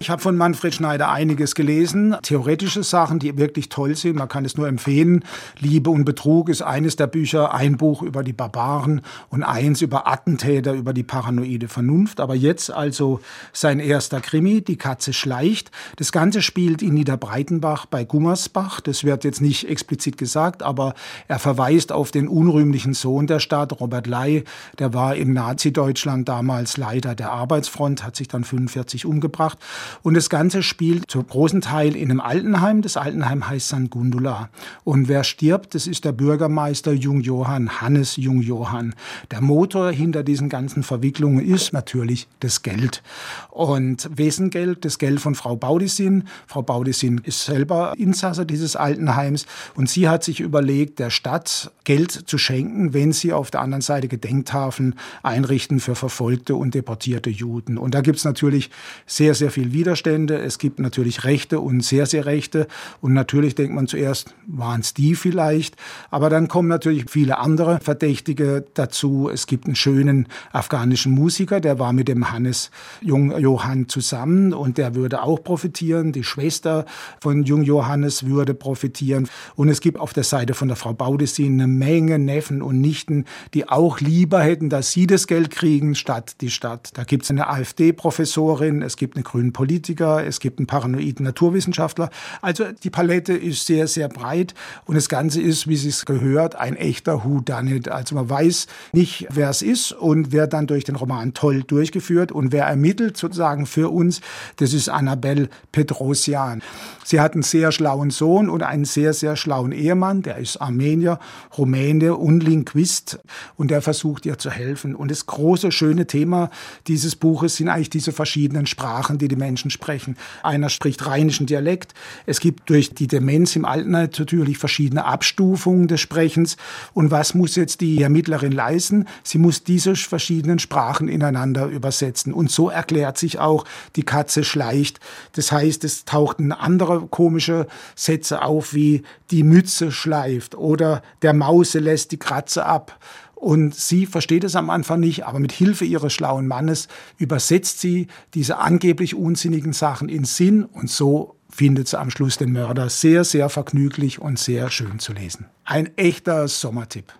ich habe von Manfred Schneider einiges gelesen, theoretische Sachen, die wirklich toll sind. Man kann es nur empfehlen. Liebe und Betrug ist eines der Bücher, ein Buch über die Barbaren und eins über Attentäter, über die paranoide Vernunft. Aber jetzt also sein erster Krimi, Die Katze schleicht. Das Ganze spielt in Niederbreitenbach bei Gummersbach. Das wird jetzt nicht explizit gesagt, aber er verweist auf den unrühmlichen Sohn der Stadt, Robert Ley. Der war im Nazi-Deutschland damals Leiter der Arbeitsfront, hat sich dann 45 umgebracht. Und das Ganze spielt zu großen Teil in einem Altenheim. Das Altenheim heißt St. Gundula. Und wer stirbt, das ist der Bürgermeister Jung Johann, Hannes Jung Johann. Der Motor hinter diesen ganzen Verwicklungen ist natürlich das Geld. Und wessen Geld? Das Geld von Frau Baudisin. Frau Baudisin ist selber Insasse dieses Altenheims und sie hat sich überlegt, der Stadt Geld zu schenken, wenn sie auf der anderen Seite Gedenktafeln einrichten für verfolgte und deportierte Juden. Und da gibt es natürlich sehr, sehr viel Widerstände. Es gibt natürlich Rechte und sehr, sehr Rechte. Und natürlich denkt man zuerst, waren es die vielleicht. Aber dann kommen natürlich viele andere Verdächtige dazu. Es gibt einen schönen afghanischen Musiker, der war mit dem Hannes Jung Johann zusammen und der würde auch profitieren. Die Schwester von Jung Johannes würde profitieren. Und es gibt auf der Seite von der Frau Baudissin eine Menge Neffen und Nichten, die auch lieber hätten, dass sie das Geld kriegen, statt die Stadt. Da gibt es eine AfD-Professorin, es gibt eine grünen Politikerin, Politiker, es gibt einen paranoiden Naturwissenschaftler. Also die Palette ist sehr, sehr breit und das Ganze ist, wie es gehört, ein echter Whodunit. Also man weiß nicht, wer es ist und wer dann durch den Roman toll durchgeführt und wer ermittelt sozusagen für uns, das ist Annabelle Petrosian. Sie hat einen sehr schlauen Sohn und einen sehr, sehr schlauen Ehemann, der ist Armenier, Rumäne und Linguist und der versucht ihr zu helfen. Und das große, schöne Thema dieses Buches sind eigentlich diese verschiedenen Sprachen, die die Menschen Menschen sprechen. Einer spricht rheinischen Dialekt. Es gibt durch die Demenz im Altenheim natürlich verschiedene Abstufungen des Sprechens. Und was muss jetzt die Ermittlerin leisten? Sie muss diese verschiedenen Sprachen ineinander übersetzen. Und so erklärt sich auch, die Katze schleicht. Das heißt, es tauchten andere komische Sätze auf, wie die Mütze schleift oder der Mause lässt die Kratze ab. Und sie versteht es am Anfang nicht, aber mit Hilfe ihres schlauen Mannes übersetzt sie diese angeblich unsinnigen Sachen in Sinn und so findet sie am Schluss den Mörder sehr, sehr vergnüglich und sehr schön zu lesen. Ein echter Sommertipp.